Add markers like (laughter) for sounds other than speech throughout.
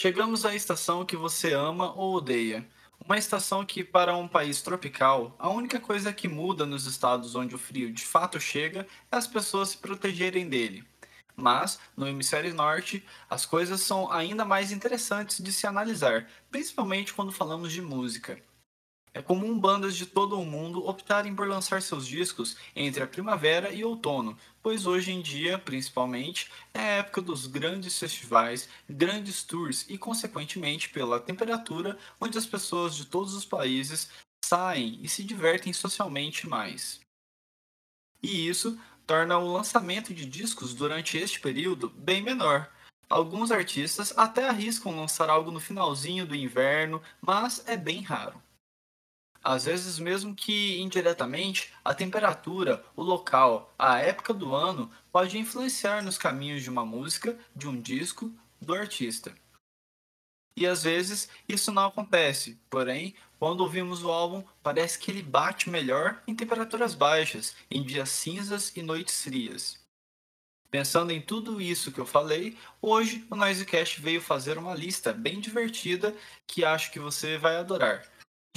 Chegamos à estação que você ama ou odeia. Uma estação que, para um país tropical, a única coisa que muda nos estados onde o frio de fato chega é as pessoas se protegerem dele. Mas, no hemisfério norte, as coisas são ainda mais interessantes de se analisar, principalmente quando falamos de música. É comum bandas de todo o mundo optarem por lançar seus discos entre a primavera e outono, pois hoje em dia, principalmente, é a época dos grandes festivais, grandes tours e, consequentemente, pela temperatura, onde as pessoas de todos os países saem e se divertem socialmente mais. E isso torna o lançamento de discos durante este período bem menor. Alguns artistas até arriscam lançar algo no finalzinho do inverno, mas é bem raro. Às vezes, mesmo que indiretamente, a temperatura, o local, a época do ano pode influenciar nos caminhos de uma música, de um disco, do artista. E às vezes isso não acontece, porém, quando ouvimos o álbum, parece que ele bate melhor em temperaturas baixas, em dias cinzas e noites frias. Pensando em tudo isso que eu falei, hoje o Noisecast veio fazer uma lista bem divertida que acho que você vai adorar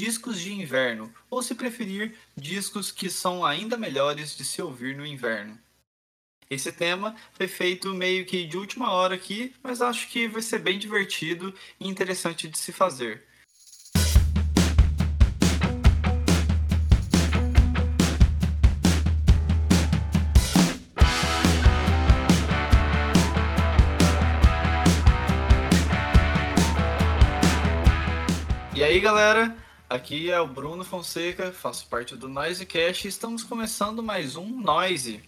discos de inverno, ou se preferir, discos que são ainda melhores de se ouvir no inverno. Esse tema foi feito meio que de última hora aqui, mas acho que vai ser bem divertido e interessante de se fazer. E aí, galera? Aqui é o Bruno Fonseca, faço parte do Noisecast e estamos começando mais um Noise.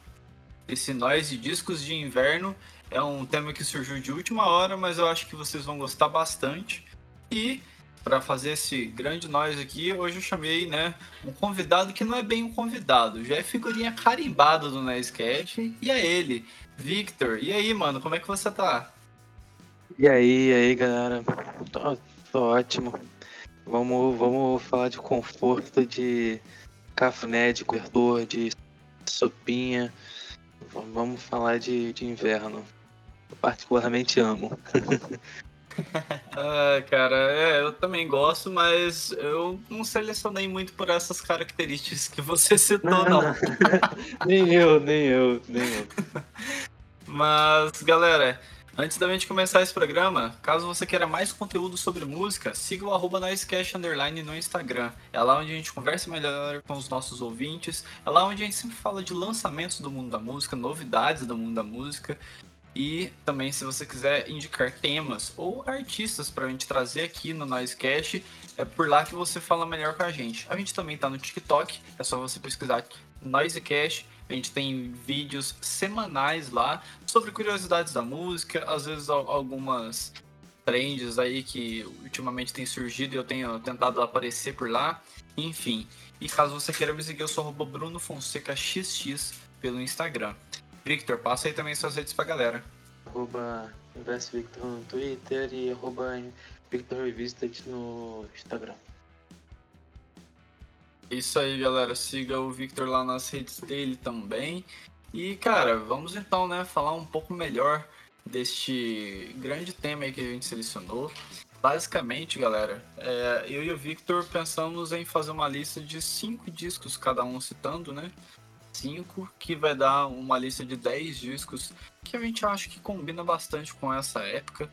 Esse Noise Discos de Inverno é um tema que surgiu de última hora, mas eu acho que vocês vão gostar bastante. E para fazer esse grande Noise aqui, hoje eu chamei né, um convidado que não é bem um convidado, já é figurinha carimbada do Noisecast, e é ele, Victor. E aí, mano, como é que você tá? E aí, e aí, galera? Tô, tô ótimo. Vamos, vamos falar de conforto, de cafuné, de cobertor, de sopinha. Vamos falar de, de inverno. Eu particularmente amo. (laughs) ah, cara, é, eu também gosto, mas eu não selecionei muito por essas características que você citou, não. (laughs) não. nem eu, nem eu, nem eu. (laughs) Mas, galera, Antes da gente começar esse programa, caso você queira mais conteúdo sobre música, siga o arroba no Instagram. É lá onde a gente conversa melhor com os nossos ouvintes, é lá onde a gente sempre fala de lançamentos do mundo da música, novidades do mundo da música. E também, se você quiser indicar temas ou artistas para a gente trazer aqui no Noisecast, é por lá que você fala melhor com a gente. A gente também está no TikTok, é só você pesquisar Noisecast a gente tem vídeos semanais lá sobre curiosidades da música, às vezes algumas trends aí que ultimamente tem surgido e eu tenho tentado aparecer por lá. Enfim, e caso você queira me seguir, eu sou o Bruno Fonseca XX pelo Instagram. Victor, passa aí também suas redes pra galera. Arroba Victor no Twitter e arroba Victor no Instagram. Isso aí, galera. Siga o Victor lá nas redes dele também. E, cara, vamos então, né, falar um pouco melhor deste grande tema aí que a gente selecionou. Basicamente, galera, é, eu e o Victor pensamos em fazer uma lista de cinco discos, cada um citando, né? Cinco, que vai dar uma lista de dez discos que a gente acha que combina bastante com essa época.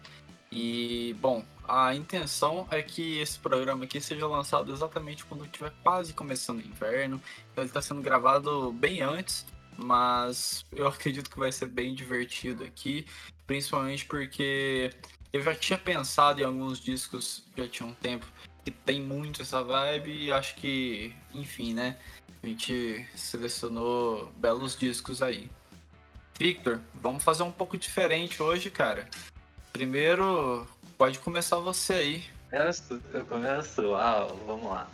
E, bom, a intenção é que esse programa aqui seja lançado exatamente quando estiver quase começando o inverno. Então ele está sendo gravado bem antes, mas eu acredito que vai ser bem divertido aqui, principalmente porque eu já tinha pensado em alguns discos já tinha um tempo que tem muito essa vibe e acho que, enfim, né? A gente selecionou belos discos aí. Victor, vamos fazer um pouco diferente hoje, cara. Primeiro, pode começar você aí. Eu começo? Uau, vamos lá.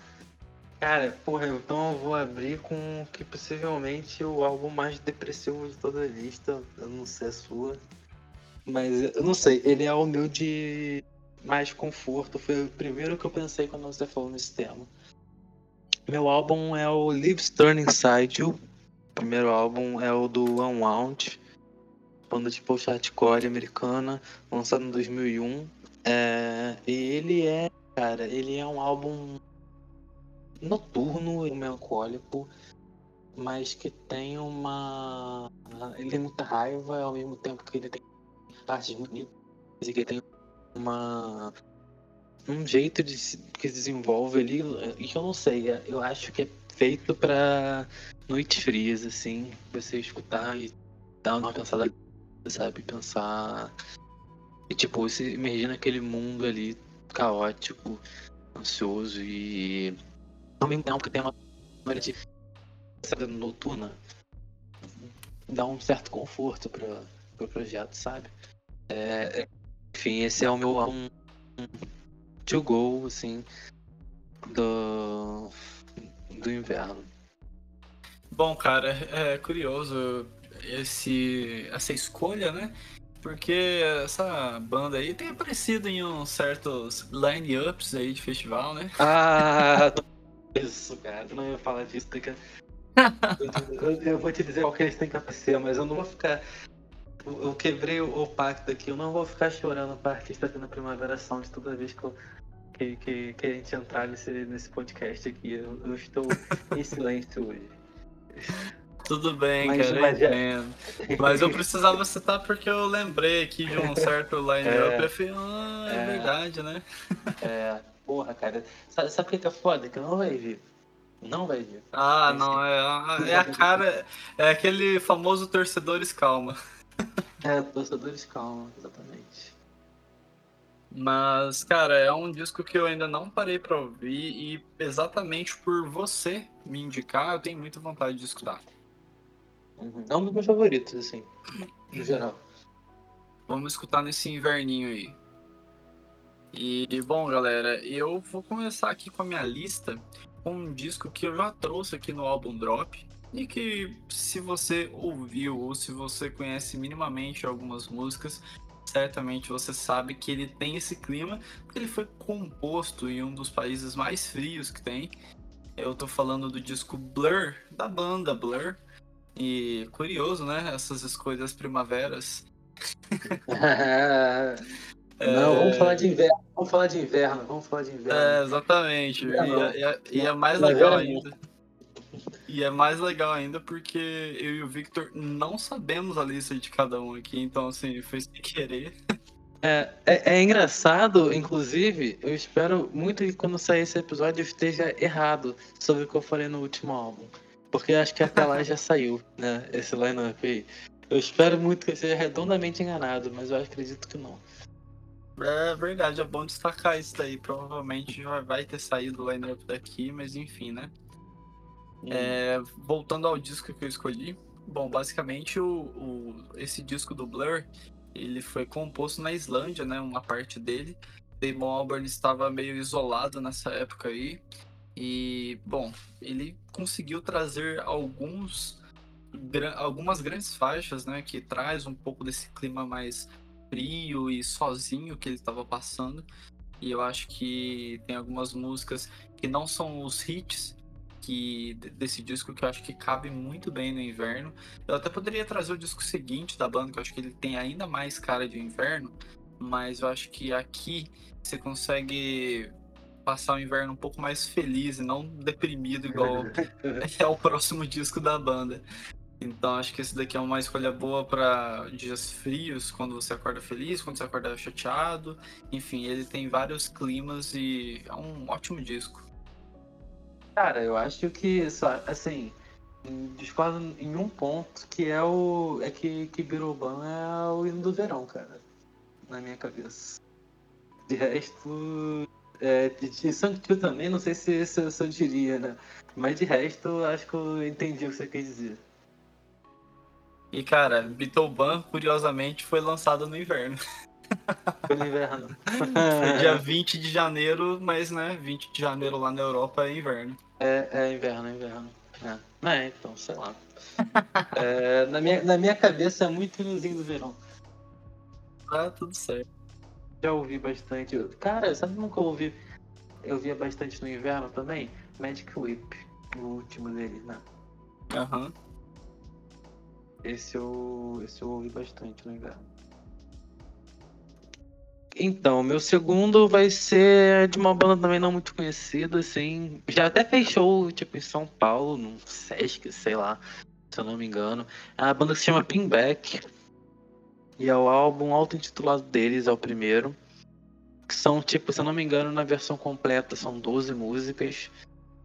Cara, porra, então eu vou abrir com que possivelmente o álbum mais depressivo de toda a lista. Eu não sei a sua. Mas eu não sei, ele é o meu de mais conforto. Foi o primeiro que eu pensei quando você falou nesse tema. Meu álbum é o Lives Turn Inside You. O primeiro álbum é o do Unwound banda de post-hardcore americana, lançada em 2001. É, ele é, cara, ele é um álbum noturno e melancólico, mas que tem uma. Ele tem muita raiva ao mesmo tempo que ele tem partes bonitas e que tem uma. um jeito de se, que desenvolve ali, que eu não sei, eu acho que é feito para noites frias, assim, você escutar e dar uma pensada, sabe? Pensar. E tipo, você imagina aquele mundo ali caótico, ansioso e ao mesmo tempo que tem uma noite noturna, dá um certo conforto para o pro projeto, sabe? É, enfim, esse é o meu álbum to go, assim, do, do inverno. Bom, cara, é curioso esse, essa escolha, né? Porque essa banda aí tem aparecido em uns certos line-ups aí de festival, né? Ah, (laughs) isso, cara. Eu não ia falar disso, daqui. eu, eu vou te dizer qual que eles têm que aparecer, mas eu não vou ficar. Eu quebrei o, pacto aqui, eu não vou ficar chorando pra artista na Primavera Sound toda vez que, eu, que, que, que, a gente entrar nesse, nesse podcast aqui. Eu, eu estou em silêncio hoje. Tudo bem, mas, cara, mas, eu mas eu precisava citar porque eu lembrei aqui de um certo line-up é, e falei, ah, é, é, verdade, né? É, porra, cara. Sabe, sabe o que é foda? Que não vai vir. Não vai vir. Ah, não, é, é a cara. É aquele famoso torcedores calma. É, torcedores calma, exatamente. Mas, cara, é um disco que eu ainda não parei pra ouvir e exatamente por você me indicar, eu tenho muita vontade de escutar. Uhum. É um dos meus favoritos, assim, no geral. Vamos escutar nesse inverninho aí. E, bom, galera, eu vou começar aqui com a minha lista com um disco que eu já trouxe aqui no álbum Drop e que, se você ouviu ou se você conhece minimamente algumas músicas, certamente você sabe que ele tem esse clima, porque ele foi composto em um dos países mais frios que tem. Eu tô falando do disco Blur, da banda Blur, e curioso, né? Essas escolhas primaveras. (laughs) Não, é... vamos falar de inverno, vamos falar de inverno, vamos falar de inverno. É, exatamente. E, é, é, e é mais legal ainda. E é mais legal ainda porque eu e o Victor não sabemos a lista de cada um aqui, então assim, foi sem querer. É, é, é, engraçado, inclusive, eu espero muito que quando sair esse episódio eu esteja errado sobre o que eu falei no último álbum. Porque acho que até lá já saiu, né? Esse line-up aí. Eu espero muito que eu seja redondamente enganado, mas eu acredito que não. É verdade, é bom destacar isso daí. Provavelmente já vai ter saído o line-up daqui, mas enfim, né? Hum. É, voltando ao disco que eu escolhi, bom, basicamente o, o, esse disco do Blur, ele foi composto na Islândia, né? Uma parte dele. Damon Albarn estava meio isolado nessa época aí, e, bom, ele conseguiu trazer alguns algumas grandes faixas, né, que traz um pouco desse clima mais frio e sozinho que ele estava passando. E eu acho que tem algumas músicas que não são os hits que desse disco que eu acho que cabe muito bem no inverno. Eu até poderia trazer o disco seguinte da banda, que eu acho que ele tem ainda mais cara de inverno, mas eu acho que aqui você consegue passar o inverno um pouco mais feliz e não deprimido igual (laughs) é o próximo disco da banda. Então acho que esse daqui é uma escolha boa para dias frios, quando você acorda feliz, quando você acorda chateado. Enfim, ele tem vários climas e é um ótimo disco. Cara, eu acho que só assim, discordo em um ponto que é o é que que Biruban é o hino do verão, cara, na minha cabeça. De resto, é, de Sanctu também, não sei se, se, se, eu diria, né? Mas de resto, acho que eu entendi o que você quer dizer. E cara, Beetleban, curiosamente, foi lançado no inverno. Foi no inverno. (laughs) foi dia 20 de janeiro, mas né, 20 de janeiro lá na Europa é inverno. É, é inverno, é inverno. É. é, então, sei lá. É, na, minha, na minha cabeça é muito ilusinho do verão. Tá tudo certo já ouvi bastante. Cara, sabe nunca ouvi? Eu via bastante no inverno também? Magic Whip, o último dele, né? Aham. Uhum. Esse eu, esse eu ouvi bastante no inverno. Então, meu segundo vai ser de uma banda também não muito conhecida, assim. Já até fez show, tipo, em São Paulo, no Sesc, sei lá, se eu não me engano. É uma banda que se chama Pinback. E é o álbum auto-intitulado deles, é o primeiro. Que são, tipo, se eu não me engano, na versão completa são 12 músicas.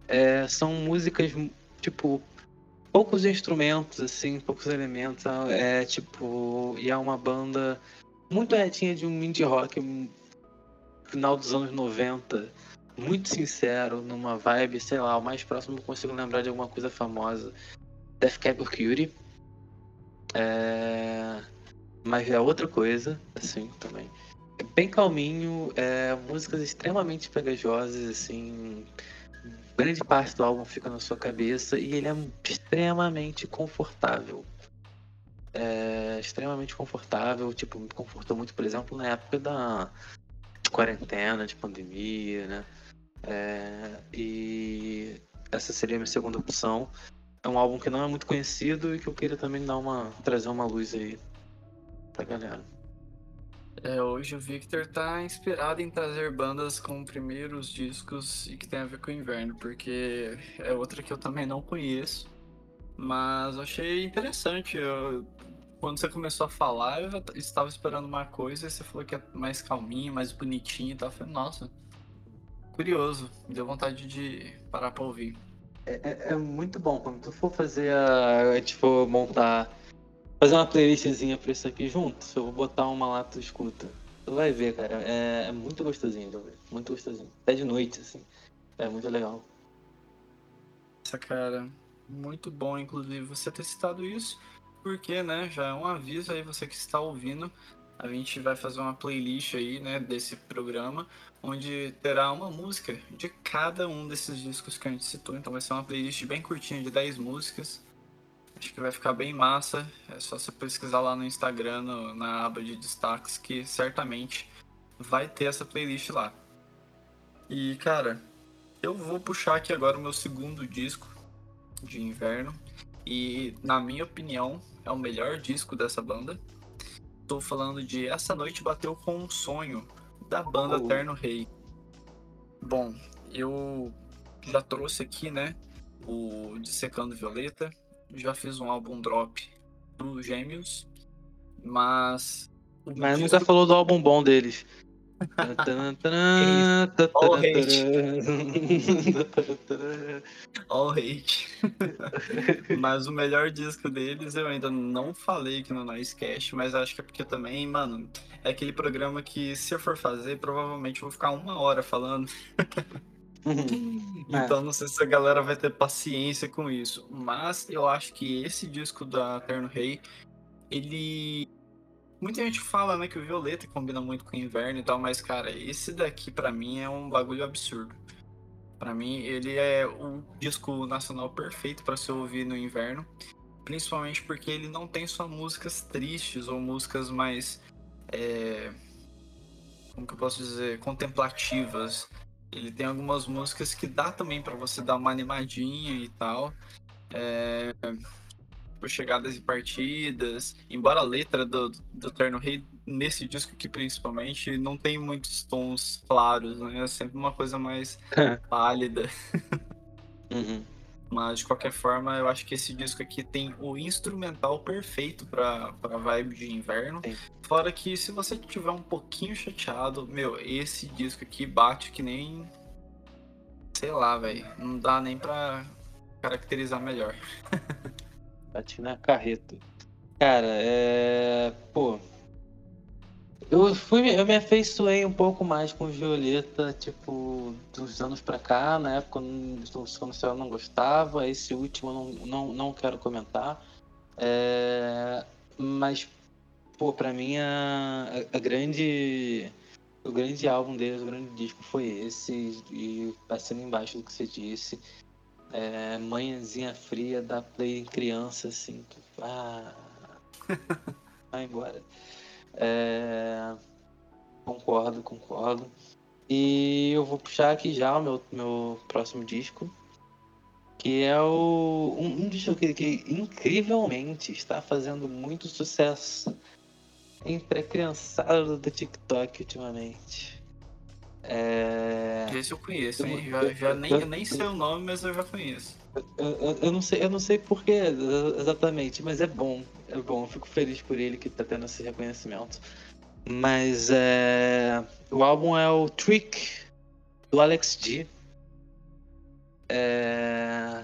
É, são músicas, tipo, poucos instrumentos, assim, poucos elementos. É tipo. E é uma banda muito retinha de um indie rock final dos anos 90. Muito sincero, numa vibe, sei lá, o mais próximo que consigo lembrar de alguma coisa famosa. Death Cab Cutie. É... Mas é outra coisa, assim, também. É bem calminho, é, músicas extremamente pegajosas, assim. Grande parte do álbum fica na sua cabeça e ele é extremamente confortável é, extremamente confortável, tipo, me confortou muito, por exemplo, na época da quarentena, de pandemia, né? É, e essa seria a minha segunda opção. É um álbum que não é muito conhecido e que eu queria também dar uma trazer uma luz aí pra galera. É, hoje o Victor tá inspirado em trazer bandas com primeiros discos e que tem a ver com o inverno, porque é outra que eu também não conheço. Mas eu achei interessante. Eu, quando você começou a falar, eu já estava esperando uma coisa e você falou que é mais calminho, mais bonitinho e tal. Eu falei, nossa, curioso. Me deu vontade de parar pra ouvir. É, é, é muito bom. Quando tu for fazer a. Tipo, montar. Fazer uma playlistzinha pra isso aqui junto, eu vou botar uma lá, tu escuta. Tu vai ver, cara. É, é muito gostosinho de ouvir. Muito gostosinho. Até de noite, assim. É muito legal. Essa cara. Muito bom, inclusive, você ter citado isso, porque, né, já é um aviso aí, você que está ouvindo, a gente vai fazer uma playlist aí, né, desse programa, onde terá uma música de cada um desses discos que a gente citou. Então vai ser uma playlist bem curtinha de 10 músicas. Acho que vai ficar bem massa. É só você pesquisar lá no Instagram, no, na aba de destaques, que certamente vai ter essa playlist lá. E, cara, eu vou puxar aqui agora o meu segundo disco, de inverno. E, na minha opinião, é o melhor disco dessa banda. Tô falando de Essa Noite Bateu com um Sonho, da banda oh. Terno Rei. Bom, eu já trouxe aqui, né, o Dissecando Violeta. Já fiz um álbum drop do Gêmeos, mas... Mas nunca falou do álbum bom deles. All (laughs) hate. (laughs) All hate. (laughs) mas o melhor disco deles eu ainda não falei aqui no Noise Cash, mas acho que é porque também, mano, é aquele programa que se eu for fazer, provavelmente eu vou ficar uma hora falando. (laughs) então é. não sei se a galera vai ter paciência com isso. Mas eu acho que esse disco da Terno Rei, ele Muita gente fala, né, que o violeta combina muito com o inverno e tal, mas, cara, esse daqui para mim é um bagulho absurdo. Para mim, ele é o disco nacional perfeito para se ouvir no inverno, principalmente porque ele não tem só músicas tristes ou músicas mais. É... Como que eu posso dizer? Contemplativas. Ele tem algumas músicas que dá também para você dar uma animadinha e tal. É por chegadas e partidas. Embora a letra do, do Terno Rei, nesse disco aqui principalmente, não tem muitos tons claros, né? É sempre uma coisa mais (laughs) pálida. uhum. Mas de qualquer forma, eu acho que esse disco aqui tem o instrumental perfeito pra, pra vibe de inverno. Sim. Fora que se você tiver um pouquinho chateado, meu, esse disco aqui bate que nem. Sei lá, velho. Não dá nem pra caracterizar melhor. (laughs) Bati na carreta. Cara, é. Pô. Eu, fui, eu me afeiçoei um pouco mais com Violeta, tipo, dos anos pra cá. Na época, eu não gostava. Esse último eu não, não, não quero comentar. É, mas, pô, pra mim, a, a, grande. O grande álbum deles, o grande disco foi esse. E passando embaixo do que você disse é, manhãzinha fria da play criança, assim. Que, ah, (laughs) vai embora. É, concordo, concordo. E eu vou puxar aqui já o meu, meu próximo disco. Que é o, um, um disco que, que incrivelmente está fazendo muito sucesso entre a criançada do TikTok ultimamente. É... Esse eu conheço, hein? Já, já nem, eu nem sei o nome, mas eu já conheço. Eu, eu, não sei, eu não sei porquê exatamente, mas é bom. É bom, eu fico feliz por ele que tá tendo esse reconhecimento. Mas é... o álbum é o Trick do Alex G. É...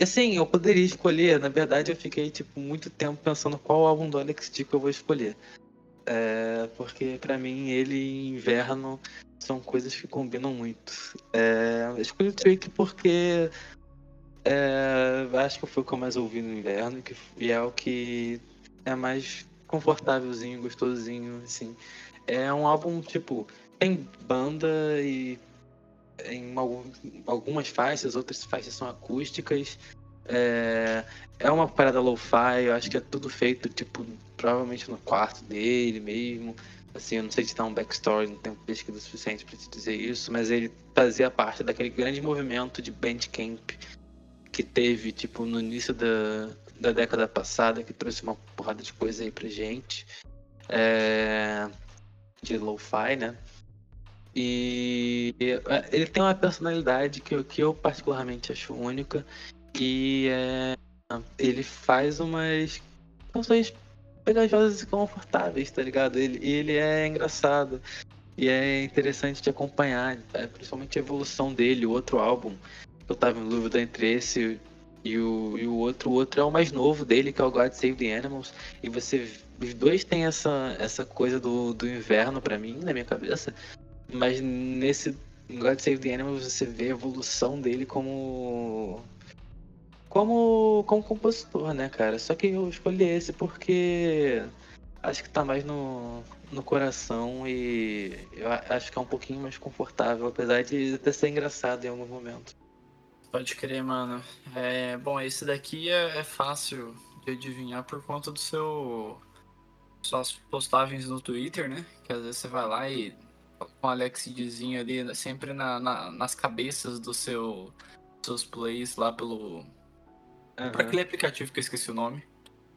Assim, eu poderia escolher, na verdade eu fiquei tipo muito tempo pensando qual álbum do Alex G que eu vou escolher. É... Porque para mim ele e Inverno são coisas que combinam muito. É... Eu escolhi o Trick porque é... acho que foi o que eu mais ouvi no inverno e é o que é mais confortávelzinho, gostosinho, assim. É um álbum, tipo, tem banda e em algumas faixas, outras faixas são acústicas. É, é uma parada lo-fi, eu acho que é tudo feito, tipo, provavelmente no quarto dele mesmo. Assim, eu não sei te dar um backstory, não tenho pesquisa suficiente para te dizer isso, mas ele fazia parte daquele grande movimento de Bandcamp que teve, tipo, no início da, da década passada, que trouxe uma porrada de coisa aí pra gente. É, de lo-fi, né? E ele tem uma personalidade que, que eu particularmente acho única. E é, ele faz umas canções pegajosas e confortáveis, tá ligado? Ele, ele é engraçado. E é interessante de acompanhar, tá? principalmente a evolução dele, o outro álbum. Eu tava em dúvida entre esse e o, e o outro. O outro é o mais novo dele, que é o God Save the Animals. E você. Os dois têm essa, essa coisa do, do inverno para mim, na minha cabeça. Mas nesse God Save the Animals você vê a evolução dele como. Como, como compositor, né, cara? Só que eu escolhi esse porque acho que tá mais no, no coração e eu acho que é um pouquinho mais confortável, apesar de até ser engraçado em algum momento. Pode crer, mano. É, bom, esse daqui é, é fácil de adivinhar por conta do seu suas postagens no Twitter, né? Que às vezes você vai lá e com o Alex Dizinho ali, sempre na, na, nas cabeças do seu seus plays lá pelo. Uhum. Pra aquele aplicativo que eu esqueci o nome.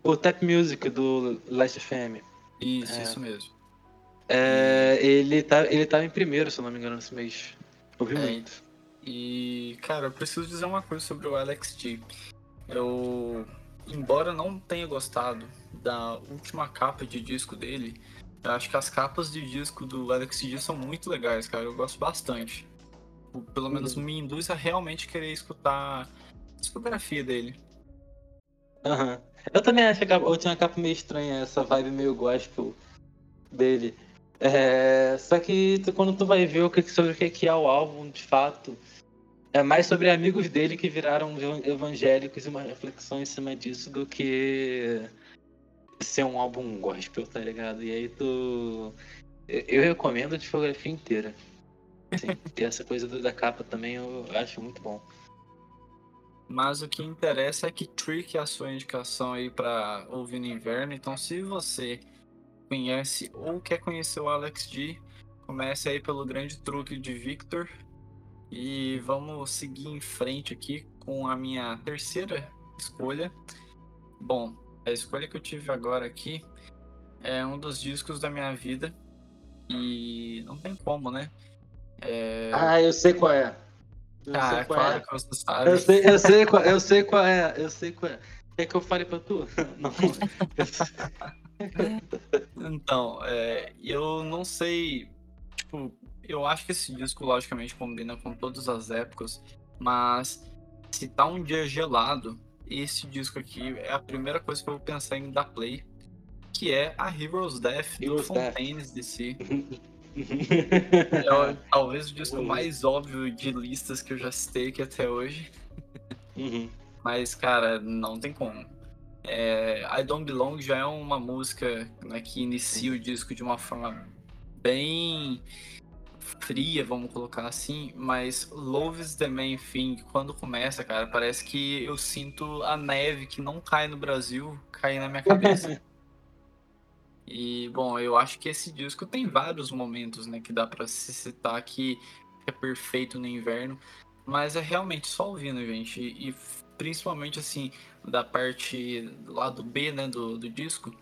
O Tap Music do Last FM. Isso, é. isso mesmo. É, ele, tá, ele tava em primeiro, se eu não me engano, nesse mês. Ouvi é, muito. E, cara, eu preciso dizer uma coisa sobre o Alex T. Eu, embora não tenha gostado da última capa de disco dele, eu acho que as capas de disco do Alex G são muito legais, cara. Eu gosto bastante. Pelo menos uhum. me induz a realmente querer escutar a discografia dele. Aham. Uhum. Eu também acho que a última capa meio estranha, essa vibe meio gospel dele. É... Só que tu, quando tu vai ver o que, sobre o que é o álbum, de fato, é mais sobre amigos dele que viraram evangélicos e uma reflexão em cima disso do que ser um álbum gospel, tá ligado? E aí tu. Eu recomendo a discografia inteira. Assim, (laughs) e essa coisa da capa também eu acho muito bom. Mas o que interessa é que Trick é a sua indicação aí para ouvir no inverno. Então, se você conhece ou quer conhecer o Alex G, comece aí pelo grande truque de Victor. E vamos seguir em frente aqui com a minha terceira escolha. Bom, a escolha que eu tive agora aqui é um dos discos da minha vida e não tem como, né? É... Ah, eu sei qual é. Eu ah, é claro é. que você sabe. Eu sei, eu, sei qual, eu sei qual é, eu sei qual é. Quer que eu fale pra tu? (laughs) Não. (laughs) então, é, eu não sei. Tipo, eu acho que esse disco, logicamente, combina com todas as épocas, mas se tá um dia gelado, esse disco aqui é a primeira coisa que eu vou pensar em dar play, que é a Heroes Death Heroes do Fontaines DC. é (laughs) talvez o disco uhum. mais óbvio de listas que eu já citei aqui até hoje. Uhum. Mas, cara, não tem como. É, I Don't Belong já é uma música né, que inicia o disco de uma forma bem fria, vamos colocar assim, mas Love is the Main Thing, quando começa, cara, parece que eu sinto a neve que não cai no Brasil cair na minha cabeça. (laughs) e, bom, eu acho que esse disco tem vários momentos, né, que dá para se citar que é perfeito no inverno, mas é realmente só ouvindo, gente, e principalmente, assim, da parte lá do B, né, do, do disco,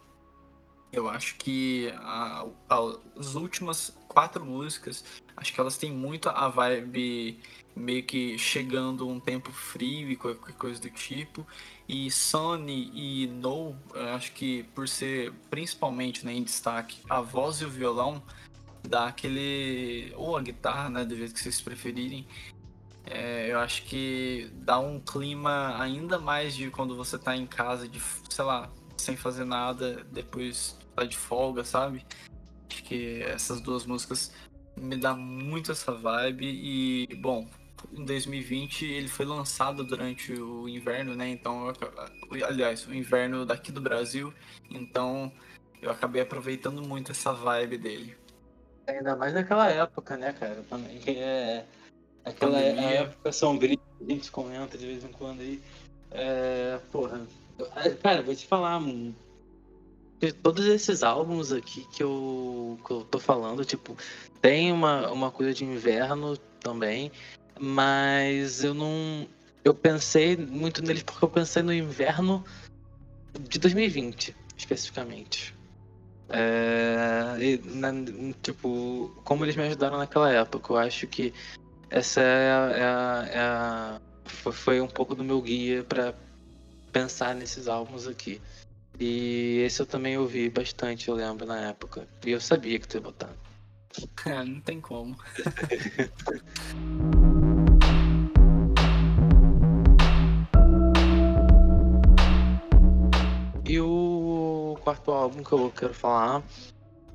Eu acho que a, a, as últimas quatro músicas, acho que elas têm muito a vibe meio que chegando um tempo frio e qualquer coisa do tipo. E Sunny e No, acho que por ser principalmente né, em destaque a voz e o violão, dá aquele. ou a guitarra, né, do jeito que vocês preferirem. É, eu acho que dá um clima ainda mais de quando você tá em casa, de, sei lá, sem fazer nada, depois tá de folga, sabe? Acho que essas duas músicas me dá muito essa vibe e, bom, em 2020 ele foi lançado durante o inverno, né? Então, aliás, o inverno daqui do Brasil, então eu acabei aproveitando muito essa vibe dele. Ainda mais naquela época, né, cara? Também é aquela Pandemia. época sombria que a gente comenta de vez em quando aí. É, porra, cara, vou te falar, mano todos esses álbuns aqui que eu, que eu tô falando, tipo, tem uma, uma coisa de inverno também, mas eu não. Eu pensei muito neles porque eu pensei no inverno de 2020, especificamente. É, e, na, tipo, como eles me ajudaram naquela época, eu acho que essa é a, é a, é a foi um pouco do meu guia para pensar nesses álbuns aqui. E esse eu também ouvi bastante, eu lembro, na época. E eu sabia que tu ia botar. (laughs) É, não tem como. (laughs) e o quarto álbum que eu quero falar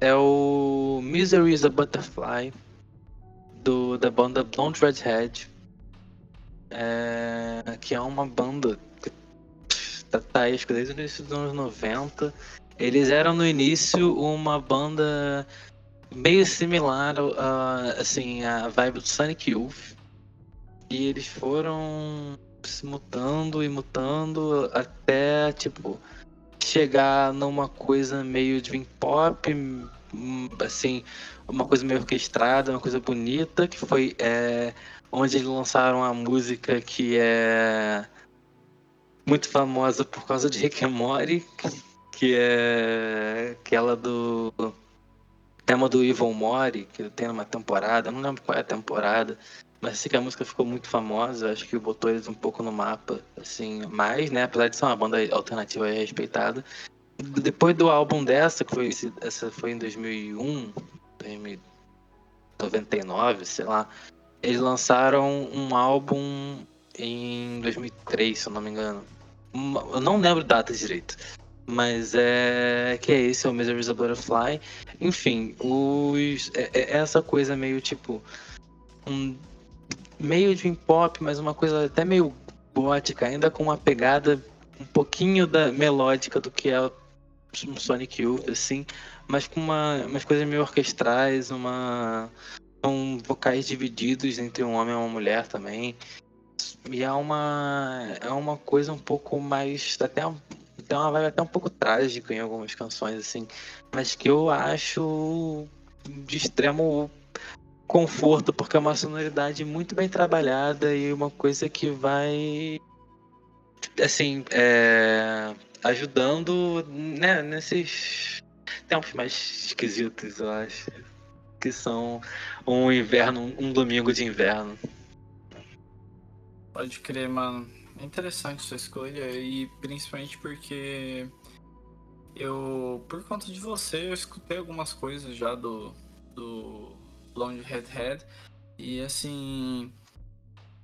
é o Misery is a Butterfly, do, da banda Blonde Redhead. É, que é uma banda Tataesco desde o início dos anos 90. Eles eram no início uma banda meio similar a, assim, a vibe do Sonic Youth. E eles foram se mutando e mutando até, tipo, chegar numa coisa meio de pop, assim, uma coisa meio orquestrada, uma coisa bonita, que foi é, onde eles lançaram a música que é muito famosa por causa de Rick and Morty, que é aquela do tema do Evil Mori, que tem uma temporada, não lembro qual é a temporada, mas sei que a música ficou muito famosa, acho que botou eles um pouco no mapa, assim, mais, né, apesar de ser uma banda alternativa e respeitada. Depois do álbum dessa, que foi essa foi em 2001, 2099, sei lá, eles lançaram um álbum em 2003, se eu não me engano, eu não lembro data direito. Mas é. Que é esse, é o Misery's a Butterfly. Enfim, os. É, é essa coisa meio tipo. Um, meio de pop, mas uma coisa até meio gótica, ainda com uma pegada um pouquinho da melódica do que é um Sonic Youth, assim, mas com uma, umas coisas meio orquestrais, uma. São vocais divididos entre um homem e uma mulher também. E é uma, é uma coisa um pouco mais. Até, tem uma vibe até um pouco trágica em algumas canções, assim. Mas que eu acho de extremo conforto, porque é uma sonoridade muito bem trabalhada e uma coisa que vai. Assim, é, ajudando né, nesses tempos mais esquisitos, eu acho. Que são um inverno, um domingo de inverno. Pode crer, mano. É interessante sua escolha e principalmente porque eu, por conta de você, eu escutei algumas coisas já do, do Blonde Head e assim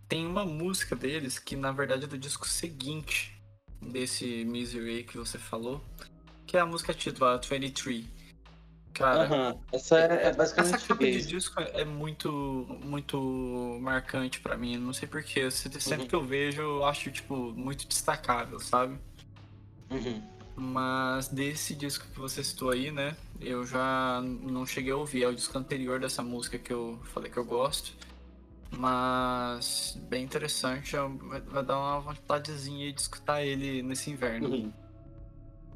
tem uma música deles que na verdade é do disco seguinte desse Misery que você falou, que é a música titulada 23. Cara, essa é, é basicamente essa capa de disco é muito muito marcante para mim. Não sei porquê. Sempre uhum. que eu vejo, eu acho tipo muito destacável, sabe? Uhum. Mas desse disco que você citou aí, né? Eu já não cheguei a ouvir. É o disco anterior dessa música que eu falei que eu gosto. Mas bem interessante. Vai dar uma vontadezinha de escutar ele nesse inverno. Uhum.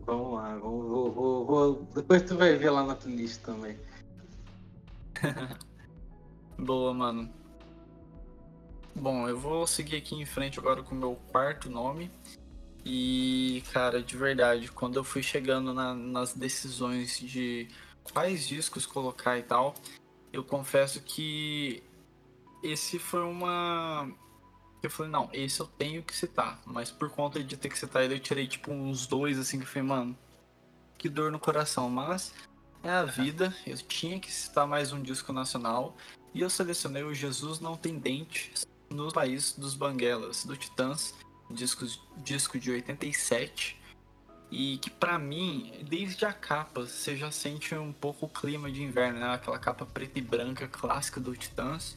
Vamos lá, vou, vou, vou, Depois tu vai ver lá na playlist também. (laughs) Boa, mano. Bom, eu vou seguir aqui em frente agora com o meu quarto nome. E, cara, de verdade, quando eu fui chegando na, nas decisões de quais discos colocar e tal, eu confesso que esse foi uma. Eu falei, não, esse eu tenho que citar. Mas por conta de ter que citar ele, eu tirei tipo uns dois assim que eu falei, mano, que dor no coração. Mas é a vida, eu tinha que citar mais um disco nacional. E eu selecionei o Jesus Não Tem Dentes no País dos Banguelas, do Titãs, disco, disco de 87. E que para mim, desde a capa, você já sente um pouco o clima de inverno, né? Aquela capa preta e branca clássica do Titãs.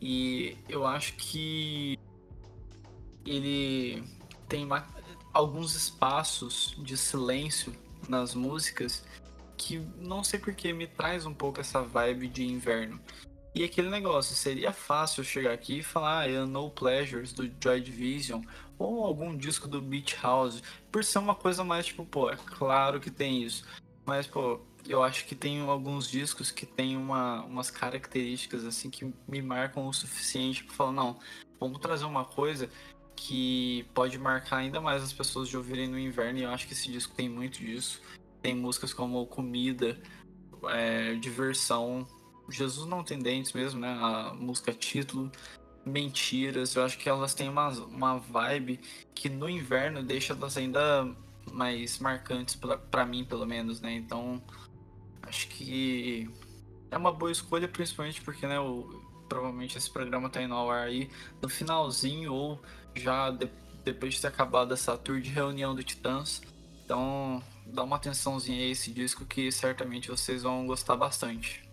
E eu acho que ele tem alguns espaços de silêncio nas músicas que não sei porque me traz um pouco essa vibe de inverno. E aquele negócio, seria fácil chegar aqui e falar ah, No Pleasures do Joy Division ou algum disco do Beach House, por ser uma coisa mais tipo, pô, é claro que tem isso. Mas, pô, eu acho que tem alguns discos que tem uma, umas características assim que me marcam o suficiente para falar, não, vamos trazer uma coisa que pode marcar ainda mais as pessoas de ouvirem no inverno, e eu acho que esse disco tem muito disso. Tem músicas como Comida, é, Diversão, Jesus não tem dentes mesmo, né? A música título, Mentiras, eu acho que elas têm uma, uma vibe que no inverno deixa elas ainda mais marcantes para mim, pelo menos, né? Então, acho que é uma boa escolha, principalmente porque, né, o, provavelmente esse programa tá indo ao ar aí no finalzinho ou já de, depois de ter acabado essa tour de reunião do Titãs. Então, dá uma atençãozinha a esse disco que certamente vocês vão gostar bastante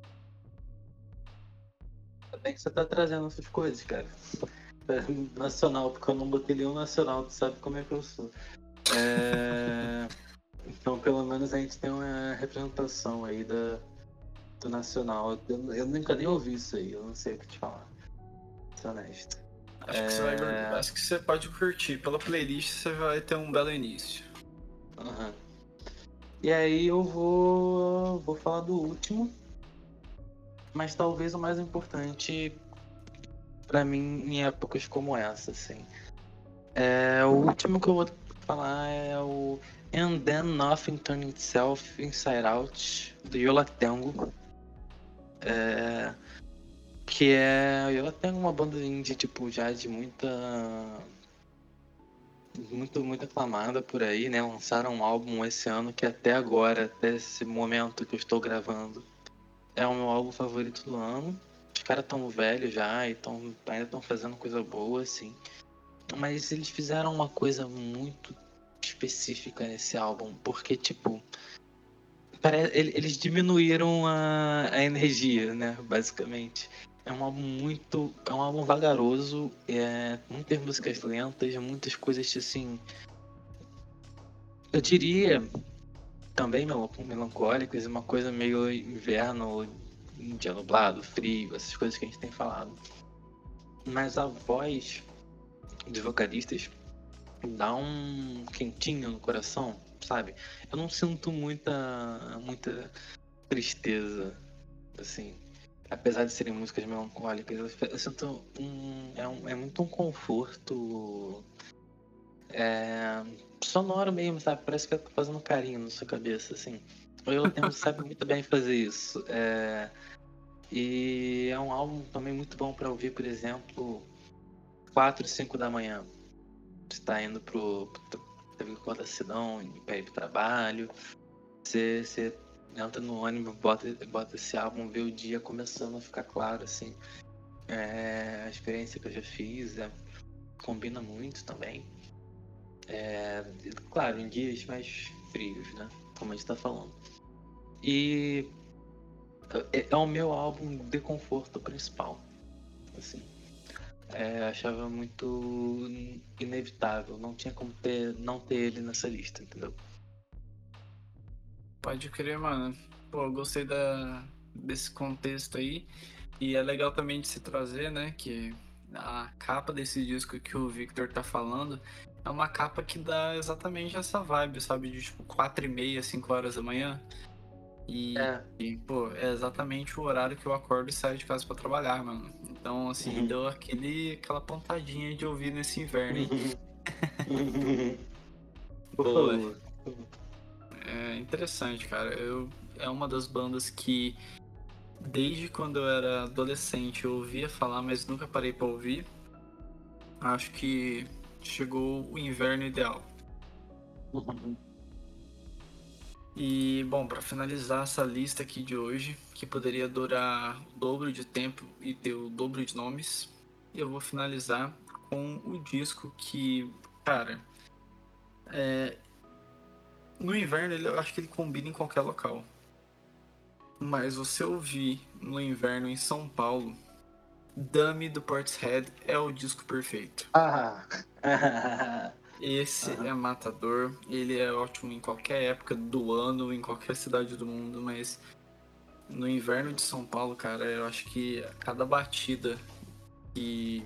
bem que você tá trazendo essas coisas, cara. É nacional, porque eu não botei nenhum nacional, tu sabe como é que eu sou. É... então, pelo menos a gente tem uma representação aí da, do nacional. Eu, eu nunca nem ouvi isso aí, eu não sei o que te falar. Sou honesto. Acho, é... que você vai, é. acho que você pode curtir. Pela playlist você vai ter um belo início. Uhum. E aí eu vou, vou falar do último, mas talvez o mais importante para mim em épocas como essa, assim. É, o último que eu vou falar é o And Then Nothing Turned Itself Inside Out, do Yola Tango. É, que é. Yola Tango é uma banda indie, tipo, já de muita. Muito, muito aclamada por aí, né? Lançaram um álbum esse ano que até agora, até esse momento que eu estou gravando, é o meu álbum favorito do ano. Os caras tão velhos já e tão, ainda estão fazendo coisa boa, assim. Mas eles fizeram uma coisa muito específica nesse álbum, porque, tipo, eles diminuíram a, a energia, né, basicamente. É um álbum muito. É um álbum vagaroso, é, muitas músicas lentas, muitas coisas assim. Eu diria também melancólicas, uma coisa meio inverno, dia nublado, frio, essas coisas que a gente tem falado. Mas a voz dos vocalistas dá um quentinho no coração, sabe? Eu não sinto muita muita tristeza, assim. Apesar de serem músicas melancólicas, eu sinto um é, um, é muito um conforto é, sonoro mesmo, sabe? Parece que eu tô fazendo carinho na sua cabeça, assim. O Yellow sabe muito bem fazer isso. É, e é um álbum também muito bom para ouvir, por exemplo, 4, 5 da manhã. Você tá indo pro, pro acordação, pra ir pro trabalho. Você, você entra no ônibus, bota, bota esse álbum, vê o dia começando a ficar claro, assim. É, a experiência que eu já fiz é, combina muito também. É, claro, em dias mais frios, né? Como a gente tá falando. E é, é o meu álbum de conforto principal. Assim. É, achava muito inevitável. Não tinha como ter, não ter ele nessa lista, entendeu? Pode crer, mano. Pô, eu gostei da, desse contexto aí. E é legal também de se trazer, né? Que a capa desse disco que o Victor tá falando é uma capa que dá exatamente essa vibe, sabe? De tipo 4 e meia, 5 horas da manhã. E, é. e, pô, é exatamente o horário que eu acordo e saio de casa para trabalhar, mano. Então, assim, uhum. deu aquele, aquela pontadinha de ouvir nesse inverno. Uhum. (laughs) Por favor. É interessante, cara. Eu, é uma das bandas que desde quando eu era adolescente eu ouvia falar, mas nunca parei para ouvir. Acho que chegou o inverno ideal. E bom, para finalizar essa lista aqui de hoje, que poderia durar o dobro de tempo e ter o dobro de nomes, eu vou finalizar com o disco que, cara, é... no inverno eu acho que ele combina em qualquer local. Mas você ouvir no inverno em São Paulo, Dummy do Portishead é o disco perfeito. Ah. (laughs) Esse uhum. é matador, ele é ótimo em qualquer época do ano, em qualquer cidade do mundo, mas no inverno de São Paulo, cara, eu acho que cada batida de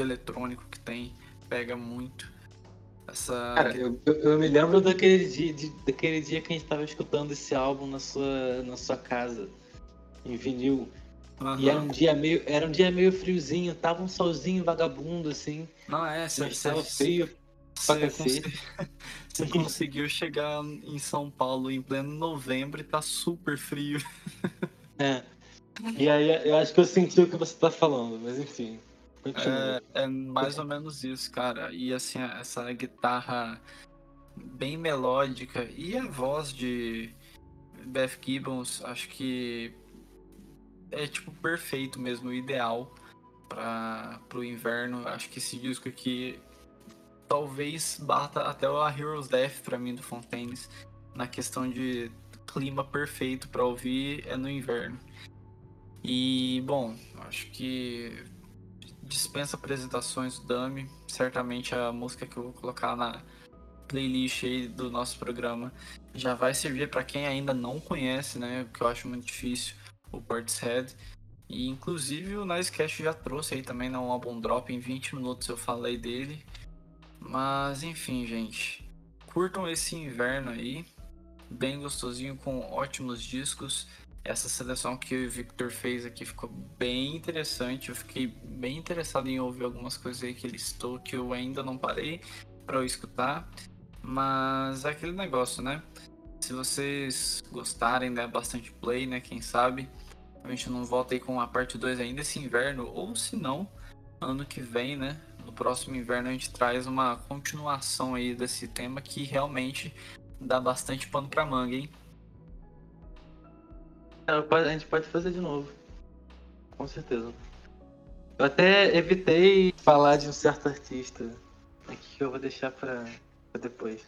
eletrônico que tem pega muito. Essa... Cara, eu, eu, me lembro daquele dia, de, daquele dia que a gente tava escutando esse álbum na sua, na sua casa, em vinil. Uhum. E era um dia meio, era um dia meio friozinho, tava um solzinho vagabundo assim. Não é, você estava frio você, (laughs) você conseguiu chegar em São Paulo em pleno novembro e tá super frio. É. E aí eu acho que eu senti o que você tá falando, mas enfim. É, é, mais ou menos isso, cara. E assim, essa guitarra bem melódica e a voz de Beth Gibbons, acho que é tipo perfeito mesmo, ideal para o inverno. Acho que esse disco aqui talvez bata até a Heroes Death para mim do Fontaines na questão de clima perfeito para ouvir é no inverno. E bom, acho que dispensa apresentações do Dami, certamente a música que eu vou colocar na playlist aí do nosso programa já vai servir para quem ainda não conhece, né, que eu acho muito difícil, o Portishead. E inclusive o Nicecast já trouxe aí também né, um álbum drop em 20 minutos eu falei dele. Mas enfim, gente. Curtam esse inverno aí. Bem gostosinho, com ótimos discos. Essa seleção que o Victor fez aqui ficou bem interessante. Eu fiquei bem interessado em ouvir algumas coisas aí que ele listou que eu ainda não parei para eu escutar. Mas é aquele negócio, né? Se vocês gostarem, dá bastante play, né? Quem sabe a gente não volta aí com a parte 2 ainda esse inverno, ou se não, ano que vem, né? Próximo inverno a gente traz uma continuação aí desse tema que realmente dá bastante pano pra manga, hein? É, a gente pode fazer de novo. Com certeza. Eu até evitei falar de um certo artista. Aqui que eu vou deixar pra, pra depois.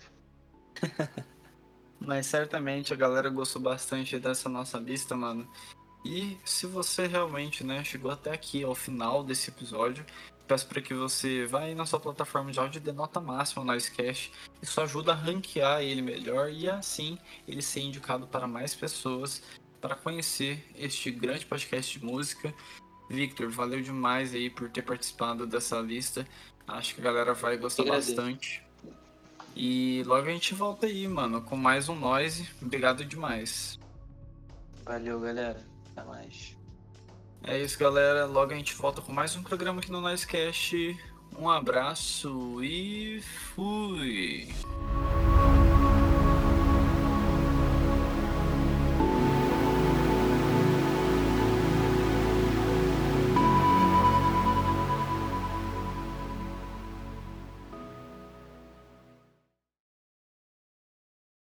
(laughs) Mas certamente a galera gostou bastante dessa nossa lista, mano. E se você realmente né, chegou até aqui ao final desse episódio, peço para que você vá aí na sua plataforma de áudio e dê nota máxima no Icecast. Isso ajuda a ranquear ele melhor e assim ele ser indicado para mais pessoas para conhecer este grande podcast de música. Victor, valeu demais aí por ter participado dessa lista. Acho que a galera vai gostar bastante. E logo a gente volta aí, mano, com mais um Noise. Obrigado demais. Valeu, galera. Até mais. É isso, galera. Logo a gente volta com mais um programa aqui no Nicecast. Um abraço e fui!